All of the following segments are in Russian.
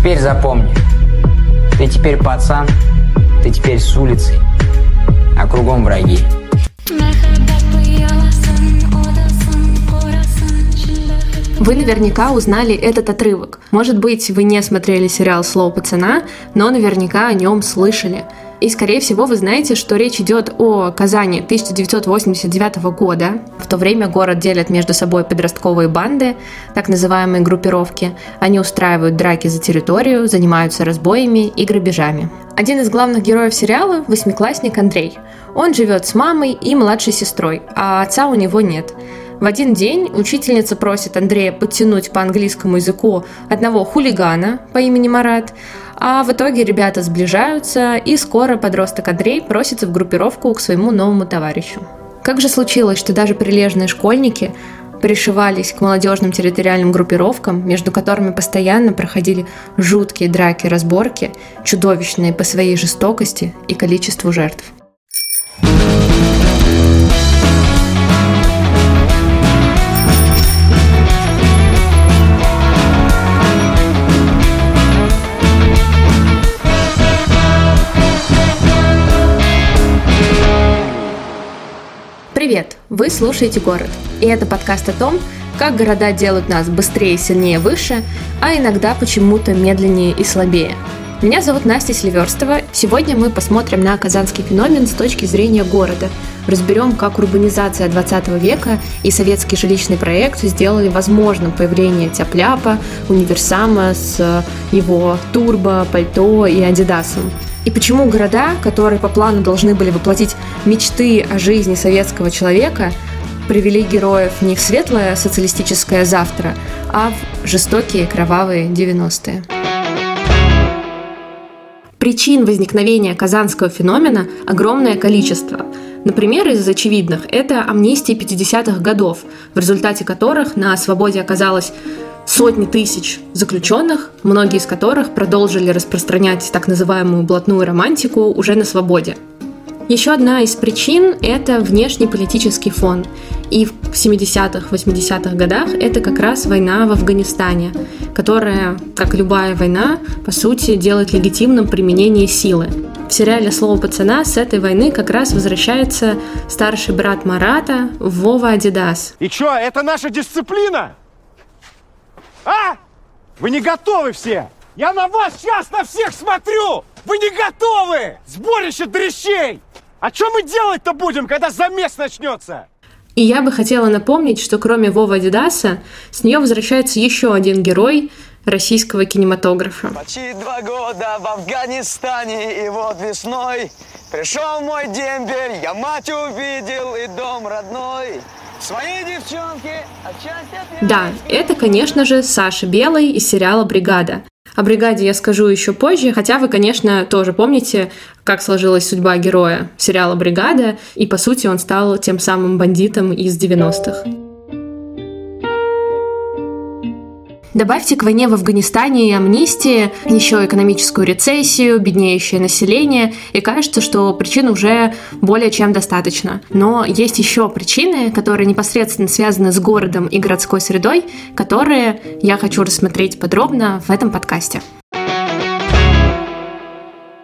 теперь запомни, ты теперь пацан, ты теперь с улицы, а кругом враги. Вы наверняка узнали этот отрывок. Может быть, вы не смотрели сериал «Слово пацана», но наверняка о нем слышали. И, скорее всего, вы знаете, что речь идет о Казани 1989 года. В то время город делят между собой подростковые банды, так называемые группировки. Они устраивают драки за территорию, занимаются разбоями и грабежами. Один из главных героев сериала – восьмиклассник Андрей. Он живет с мамой и младшей сестрой, а отца у него нет. В один день учительница просит Андрея подтянуть по английскому языку одного хулигана по имени Марат, а в итоге ребята сближаются, и скоро подросток Андрей просится в группировку к своему новому товарищу. Как же случилось, что даже прилежные школьники пришивались к молодежным территориальным группировкам, между которыми постоянно проходили жуткие драки-разборки, чудовищные по своей жестокости и количеству жертв. Вы слушаете «Город». И это подкаст о том, как города делают нас быстрее, сильнее, выше, а иногда почему-то медленнее и слабее. Меня зовут Настя Сильверстова. Сегодня мы посмотрим на казанский феномен с точки зрения города. Разберем, как урбанизация 20 века и советский жилищный проект сделали возможным появление тяпляпа, универсама с его турбо, пальто и адидасом. И почему города, которые по плану должны были воплотить мечты о жизни советского человека, привели героев не в светлое социалистическое завтра, а в жестокие кровавые 90-е. Причин возникновения казанского феномена огромное количество. Например, из очевидных – это амнистии 50-х годов, в результате которых на свободе оказалось сотни тысяч заключенных, многие из которых продолжили распространять так называемую блатную романтику уже на свободе. Еще одна из причин – это внешний политический фон. И в 70-х, 80-х годах это как раз война в Афганистане, которая, как любая война, по сути, делает легитимным применение силы. В сериале «Слово пацана» с этой войны как раз возвращается старший брат Марата Вова Адидас. И чё, это наша дисциплина? А? Вы не готовы все? Я на вас сейчас на всех смотрю! Вы не готовы! Сборище дрещей! А что мы делать-то будем, когда замес начнется? И я бы хотела напомнить, что кроме Вова Дидаса, с нее возвращается еще один герой российского кинематографа. Почти два года в Афганистане, и вот весной пришел мой дембель, я мать увидел и дом родной. Да, это, конечно же, Саша Белый из сериала «Бригада». О бригаде я скажу еще позже, хотя вы, конечно, тоже помните, как сложилась судьба героя сериала «Бригада», и, по сути, он стал тем самым бандитом из 90-х. Добавьте к войне в Афганистане и амнистии еще экономическую рецессию, беднеющее население, и кажется, что причин уже более чем достаточно. Но есть еще причины, которые непосредственно связаны с городом и городской средой, которые я хочу рассмотреть подробно в этом подкасте.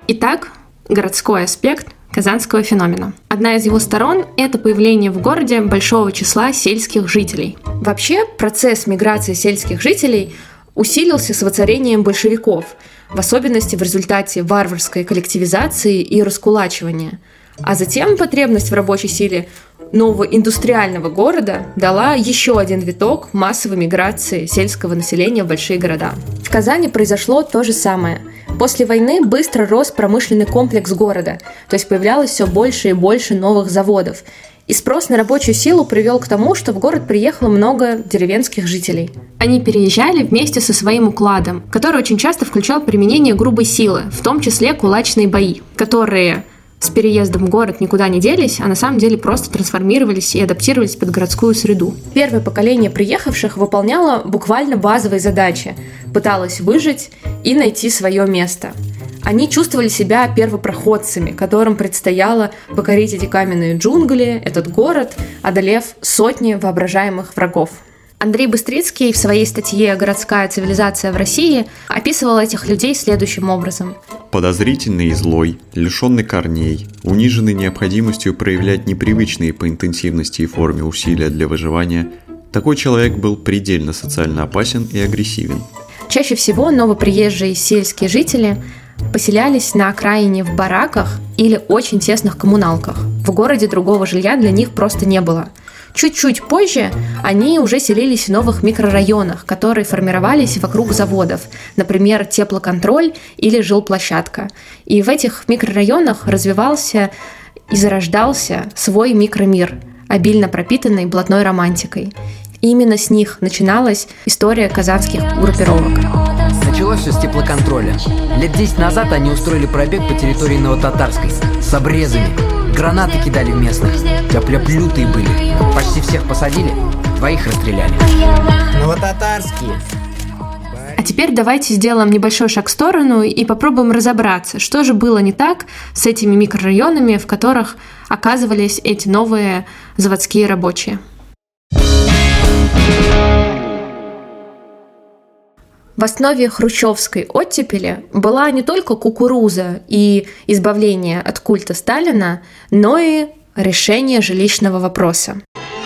Итак, городской аспект казанского феномена. Одна из его сторон – это появление в городе большого числа сельских жителей. Вообще, процесс миграции сельских жителей усилился с воцарением большевиков, в особенности в результате варварской коллективизации и раскулачивания. А затем потребность в рабочей силе нового индустриального города дала еще один виток массовой миграции сельского населения в большие города. В Казани произошло то же самое – После войны быстро рос промышленный комплекс города, то есть появлялось все больше и больше новых заводов. И спрос на рабочую силу привел к тому, что в город приехало много деревенских жителей. Они переезжали вместе со своим укладом, который очень часто включал применение грубой силы, в том числе кулачные бои, которые с переездом в город никуда не делись, а на самом деле просто трансформировались и адаптировались под городскую среду. Первое поколение приехавших выполняло буквально базовые задачи, пыталось выжить и найти свое место. Они чувствовали себя первопроходцами, которым предстояло покорить эти каменные джунгли, этот город, одолев сотни воображаемых врагов. Андрей Быстрицкий в своей статье «Городская цивилизация в России» описывал этих людей следующим образом. Подозрительный и злой, лишенный корней, униженный необходимостью проявлять непривычные по интенсивности и форме усилия для выживания, такой человек был предельно социально опасен и агрессивен. Чаще всего новоприезжие сельские жители поселялись на окраине в бараках или очень тесных коммуналках. В городе другого жилья для них просто не было – Чуть-чуть позже они уже селились в новых микрорайонах, которые формировались вокруг заводов, например, теплоконтроль или жилплощадка. И в этих микрорайонах развивался и зарождался свой микромир, обильно пропитанный блатной романтикой. И именно с них начиналась история казахских группировок. Началось все с теплоконтроля. Лет 10 назад они устроили пробег по территории Новотатарской с обрезами. Гранаты кидали в местных. Тяп-ляп лютые были. Почти всех посадили, двоих расстреляли. Новотатарские. А теперь давайте сделаем небольшой шаг в сторону и попробуем разобраться, что же было не так с этими микрорайонами, в которых оказывались эти новые заводские рабочие. В основе хрущевской оттепели была не только кукуруза и избавление от культа Сталина, но и решение жилищного вопроса.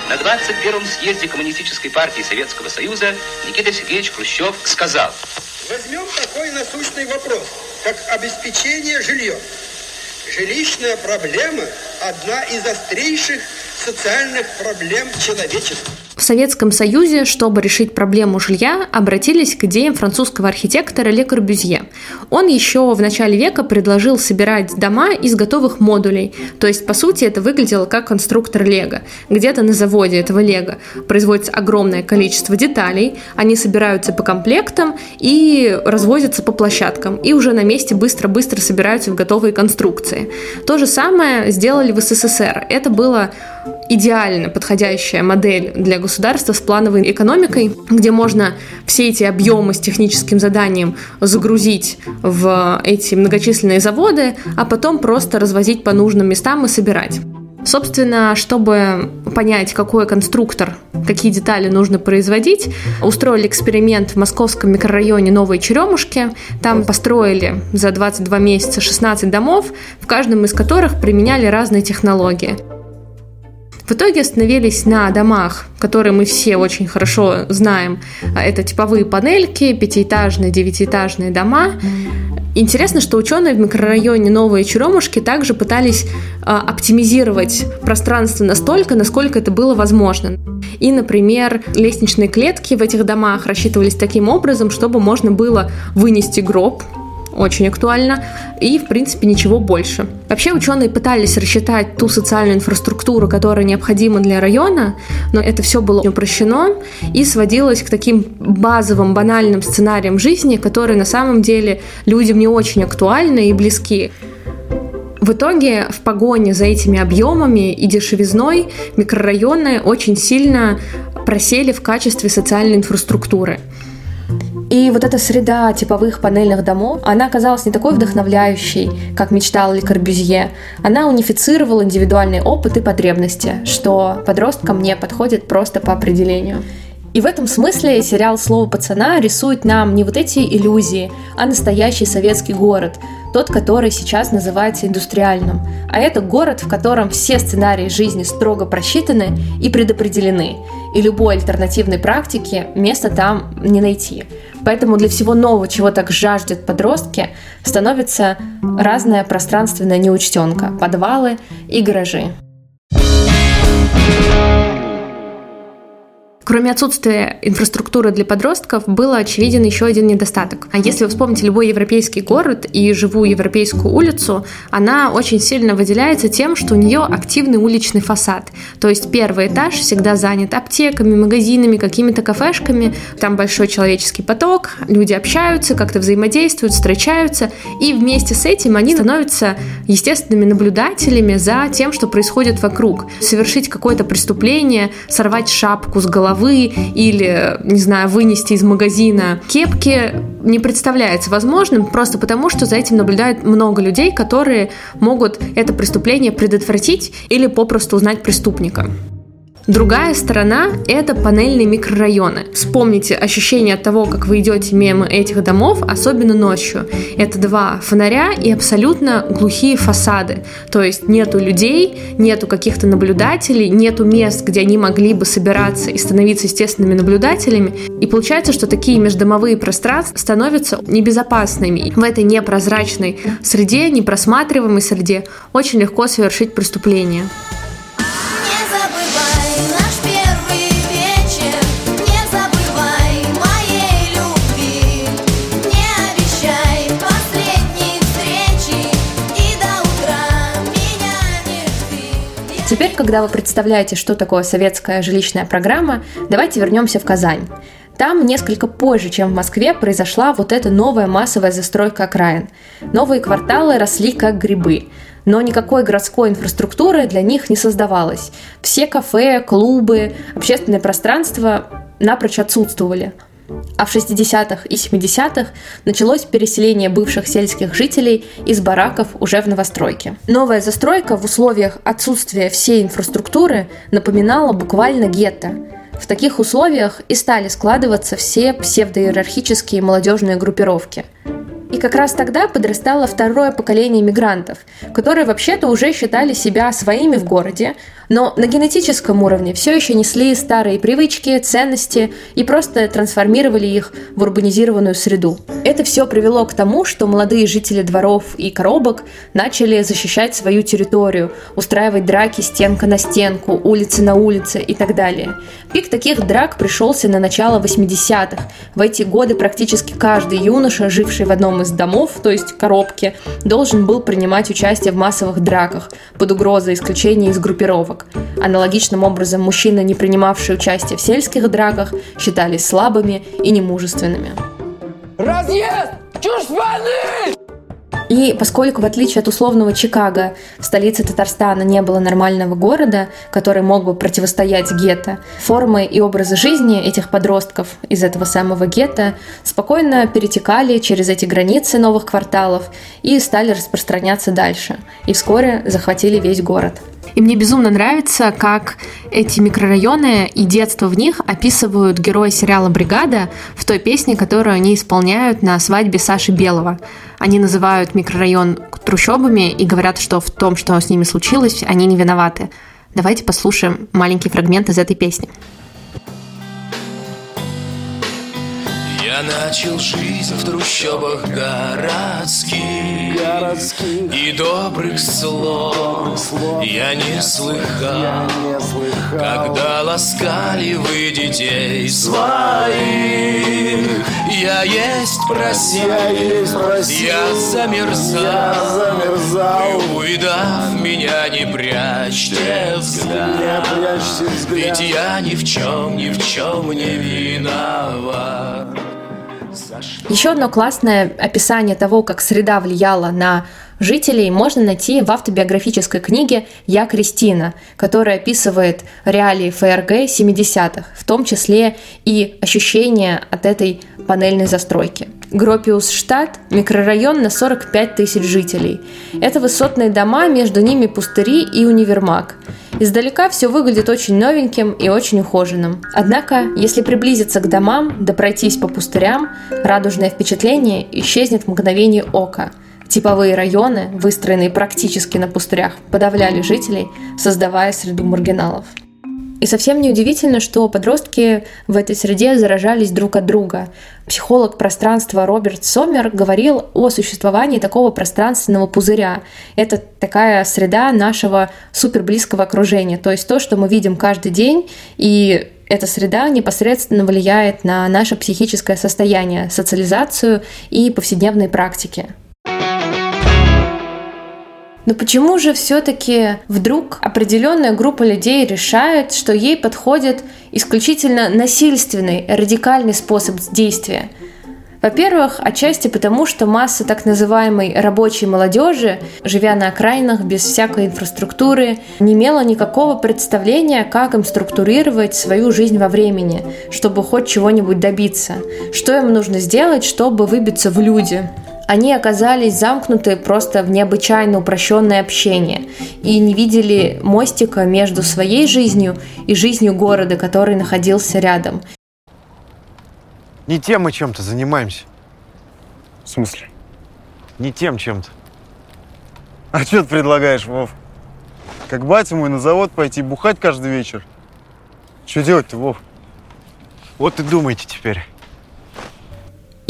На 21-м съезде Коммунистической партии Советского Союза Никита Сергеевич Хрущев сказал. Возьмем такой насущный вопрос, как обеспечение жильем. Жилищная проблема – одна из острейших социальных проблем человечества. В Советском Союзе, чтобы решить проблему жилья, обратились к идеям французского архитектора Ле Корбюзье. Он еще в начале века предложил собирать дома из готовых модулей, то есть, по сути, это выглядело как конструктор Лего. Где-то на заводе этого Лего производится огромное количество деталей, они собираются по комплектам и развозятся по площадкам, и уже на месте быстро-быстро собираются в готовые конструкции. То же самое сделали в СССР. Это было идеально подходящая модель для государства с плановой экономикой, где можно все эти объемы с техническим заданием загрузить в эти многочисленные заводы, а потом просто развозить по нужным местам и собирать. Собственно, чтобы понять, какой конструктор, какие детали нужно производить, устроили эксперимент в московском микрорайоне Новой Черемушки. Там построили за 22 месяца 16 домов, в каждом из которых применяли разные технологии. В итоге остановились на домах, которые мы все очень хорошо знаем. А, это типовые панельки, пятиэтажные, девятиэтажные дома. Интересно, что ученые в микрорайоне Новые Черемушки также пытались э, оптимизировать пространство настолько, насколько это было возможно. И, например, лестничные клетки в этих домах рассчитывались таким образом, чтобы можно было вынести гроб очень актуально, и, в принципе, ничего больше. Вообще ученые пытались рассчитать ту социальную инфраструктуру, которая необходима для района, но это все было упрощено и сводилось к таким базовым, банальным сценариям жизни, которые на самом деле людям не очень актуальны и близки. В итоге в погоне за этими объемами и дешевизной микрорайоны очень сильно просели в качестве социальной инфраструктуры. И вот эта среда типовых панельных домов, она оказалась не такой вдохновляющей, как мечтал Ли Корбюзье. Она унифицировала индивидуальный опыт и потребности, что подросткам не подходит просто по определению. И в этом смысле сериал «Слово пацана» рисует нам не вот эти иллюзии, а настоящий советский город, тот, который сейчас называется индустриальным. А это город, в котором все сценарии жизни строго просчитаны и предопределены, и любой альтернативной практики места там не найти. Поэтому для всего нового, чего так жаждет подростки, становится разная пространственная неучтенка, подвалы и гаражи. Кроме отсутствия инфраструктуры для подростков, был очевиден еще один недостаток. А если вы вспомните любой европейский город и живую европейскую улицу, она очень сильно выделяется тем, что у нее активный уличный фасад. То есть первый этаж всегда занят аптеками, магазинами, какими-то кафешками, там большой человеческий поток, люди общаются, как-то взаимодействуют, встречаются, и вместе с этим они становятся естественными наблюдателями за тем, что происходит вокруг. Совершить какое-то преступление, сорвать шапку с головы, головы или, не знаю, вынести из магазина кепки не представляется возможным просто потому, что за этим наблюдает много людей, которые могут это преступление предотвратить или попросту узнать преступника. Другая сторона – это панельные микрорайоны. Вспомните ощущение от того, как вы идете мимо этих домов, особенно ночью. Это два фонаря и абсолютно глухие фасады. То есть нету людей, нету каких-то наблюдателей, нету мест, где они могли бы собираться и становиться естественными наблюдателями. И получается, что такие междомовые пространства становятся небезопасными. В этой непрозрачной среде, непросматриваемой среде очень легко совершить преступление. Когда вы представляете, что такое советская жилищная программа, давайте вернемся в Казань. Там несколько позже, чем в Москве, произошла вот эта новая массовая застройка окраин. Новые кварталы росли как грибы, но никакой городской инфраструктуры для них не создавалось. Все кафе, клубы, общественное пространство напрочь отсутствовали – а в 60-х и 70-х началось переселение бывших сельских жителей из бараков уже в новостройке. Новая застройка в условиях отсутствия всей инфраструктуры напоминала буквально гетто. В таких условиях и стали складываться все псевдоиерархические молодежные группировки – и как раз тогда подрастало второе поколение мигрантов, которые вообще-то уже считали себя своими в городе, но на генетическом уровне все еще несли старые привычки, ценности и просто трансформировали их в урбанизированную среду. Это все привело к тому, что молодые жители дворов и коробок начали защищать свою территорию, устраивать драки стенка на стенку, улицы на улице и так далее. Пик таких драк пришелся на начало 80-х. В эти годы практически каждый юноша, живший в одном из домов, то есть коробки, должен был принимать участие в массовых драках под угрозой исключения из группировок драк. Аналогичным образом мужчины, не принимавшие участие в сельских драках, считались слабыми и немужественными. Разъезд! Чушь! И поскольку, в отличие от условного Чикаго, в столице Татарстана не было нормального города, который мог бы противостоять гетто, формы и образы жизни этих подростков из этого самого гетто спокойно перетекали через эти границы новых кварталов и стали распространяться дальше. И вскоре захватили весь город. И мне безумно нравится, как эти микрорайоны и детство в них описывают герои сериала «Бригада» в той песне, которую они исполняют на свадьбе Саши Белого. Они называют микрорайон трущобами и говорят, что в том, что с ними случилось, они не виноваты. Давайте послушаем маленький фрагмент из этой песни. Я начал жизнь в трущобах городских, городских. И добрых слов, слов я не слыхал, я не слыхал. Когда ласкали вы детей своих Я есть просил, я, есть просил, я замерзал, я замерзал. Увидав меня не прячьте взгляд, не прячьте взгляд. Ведь я ни в чем, ни в чем не виноват еще одно классное описание того, как среда влияла на жителей, можно найти в автобиографической книге «Я Кристина», которая описывает реалии ФРГ 70-х, в том числе и ощущения от этой панельной застройки. Гропиус-штат – микрорайон на 45 тысяч жителей. Это высотные дома, между ними пустыри и универмаг. Издалека все выглядит очень новеньким и очень ухоженным. Однако, если приблизиться к домам, да пройтись по пустырям, радужное впечатление исчезнет в мгновение ока. Типовые районы, выстроенные практически на пустырях, подавляли жителей, создавая среду маргиналов. И совсем неудивительно, что подростки в этой среде заражались друг от друга. Психолог пространства Роберт Сомер говорил о существовании такого пространственного пузыря. Это такая среда нашего суперблизкого окружения, то есть то, что мы видим каждый день, и эта среда непосредственно влияет на наше психическое состояние, социализацию и повседневные практики. Но почему же все-таки вдруг определенная группа людей решает, что ей подходит исключительно насильственный, радикальный способ действия? Во-первых, отчасти потому, что масса так называемой рабочей молодежи, живя на окраинах без всякой инфраструктуры, не имела никакого представления, как им структурировать свою жизнь во времени, чтобы хоть чего-нибудь добиться. Что им нужно сделать, чтобы выбиться в люди. Они оказались замкнуты просто в необычайно упрощенное общение и не видели мостика между своей жизнью и жизнью города, который находился рядом. Не тем мы чем-то занимаемся. В смысле? Не тем чем-то. А что ты предлагаешь, Вов? Как батя мой на завод пойти бухать каждый вечер? Что делать-то, Вов? Вот и думайте теперь.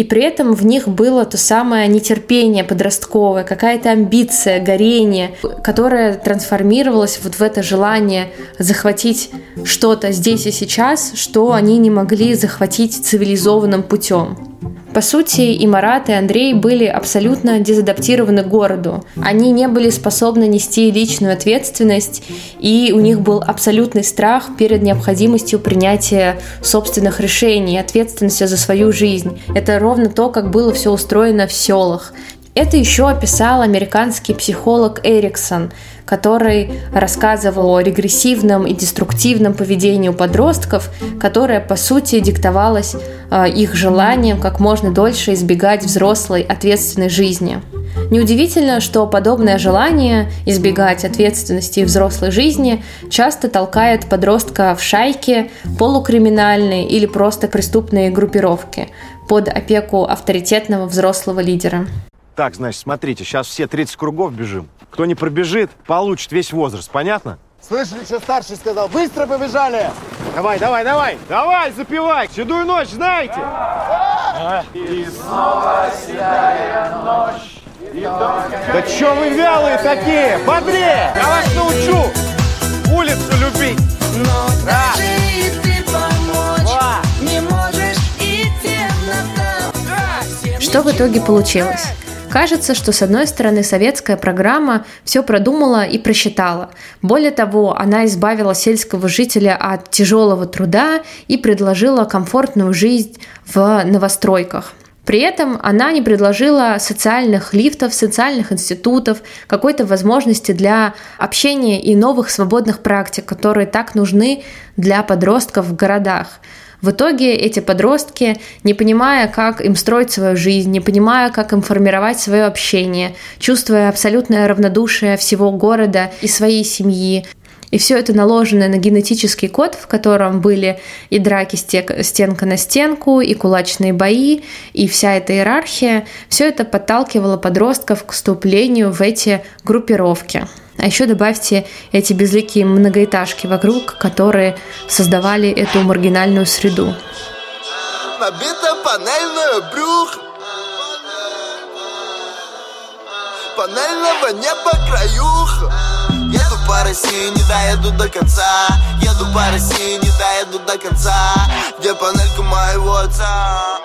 И при этом в них было то самое нетерпение подростковое, какая-то амбиция, горение, которое трансформировалось вот в это желание захватить что-то здесь и сейчас, что они не могли захватить цивилизованным путем. По сути, и Марат, и Андрей были абсолютно дезадаптированы городу. Они не были способны нести личную ответственность, и у них был абсолютный страх перед необходимостью принятия собственных решений, ответственности за свою жизнь. Это ровно то, как было все устроено в селах. Это еще описал американский психолог Эриксон, который рассказывал о регрессивном и деструктивном поведении у подростков, которое, по сути, диктовалось э, их желанием как можно дольше избегать взрослой ответственной жизни. Неудивительно, что подобное желание избегать ответственности и взрослой жизни часто толкает подростка в шайки, полукриминальные или просто преступные группировки под опеку авторитетного взрослого лидера. Так, значит, смотрите, сейчас все 30 кругов бежим. Кто не пробежит, получит весь возраст, понятно? Слышали, что старший сказал? Быстро побежали! Давай, давай, давай! Давай, запивай! Седую ночь знаете? И снова седая ночь. Да чё вы вялые такие? Бодрее! Я вас научу улицу любить! Раз. Два. Что в итоге получилось? Кажется, что с одной стороны советская программа все продумала и просчитала. Более того, она избавила сельского жителя от тяжелого труда и предложила комфортную жизнь в новостройках. При этом она не предложила социальных лифтов, социальных институтов, какой-то возможности для общения и новых свободных практик, которые так нужны для подростков в городах. В итоге эти подростки, не понимая, как им строить свою жизнь, не понимая, как им формировать свое общение, чувствуя абсолютное равнодушие всего города и своей семьи, и все это наложено на генетический код, в котором были и драки стенка на стенку, и кулачные бои, и вся эта иерархия, все это подталкивало подростков к вступлению в эти группировки. А еще добавьте эти безликие многоэтажки вокруг, которые создавали эту маргинальную среду. Набито панельное брюх Панельного неба краюх Еду по России, не доеду до конца Еду по России, не доеду до конца Где панелька моего отца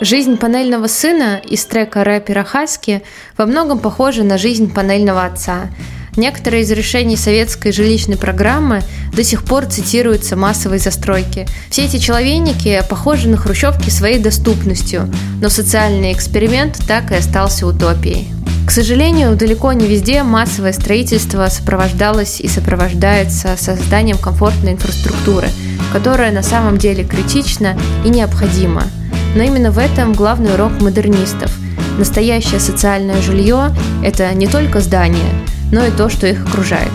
Жизнь панельного сына из трека рэпера Хаски во многом похожа на жизнь панельного отца. Некоторые из решений советской жилищной программы до сих пор цитируются массовой застройки. Все эти человейники похожи на хрущевки своей доступностью, но социальный эксперимент так и остался утопией. К сожалению, далеко не везде массовое строительство сопровождалось и сопровождается созданием комфортной инфраструктуры, которая на самом деле критична и необходима – но именно в этом главный урок модернистов. Настоящее социальное жилье – это не только здание, но и то, что их окружает.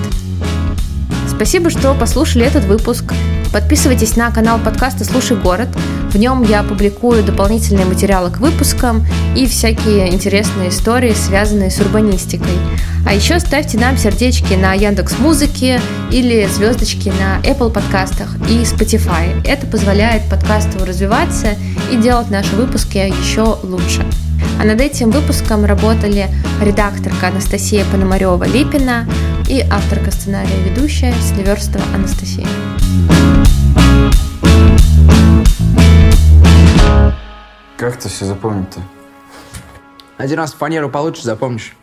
Спасибо, что послушали этот выпуск. Подписывайтесь на канал подкаста «Слушай город». В нем я публикую дополнительные материалы к выпускам и всякие интересные истории, связанные с урбанистикой. А еще ставьте нам сердечки на Яндекс Музыке или звездочки на Apple подкастах и Spotify. Это позволяет подкасту развиваться и делать наши выпуски еще лучше. А над этим выпуском работали редакторка Анастасия Пономарева-Липина и авторка сценария ведущая Сливерстова Анастасия. Как ты все запомнить-то? Один раз фанеру получше запомнишь.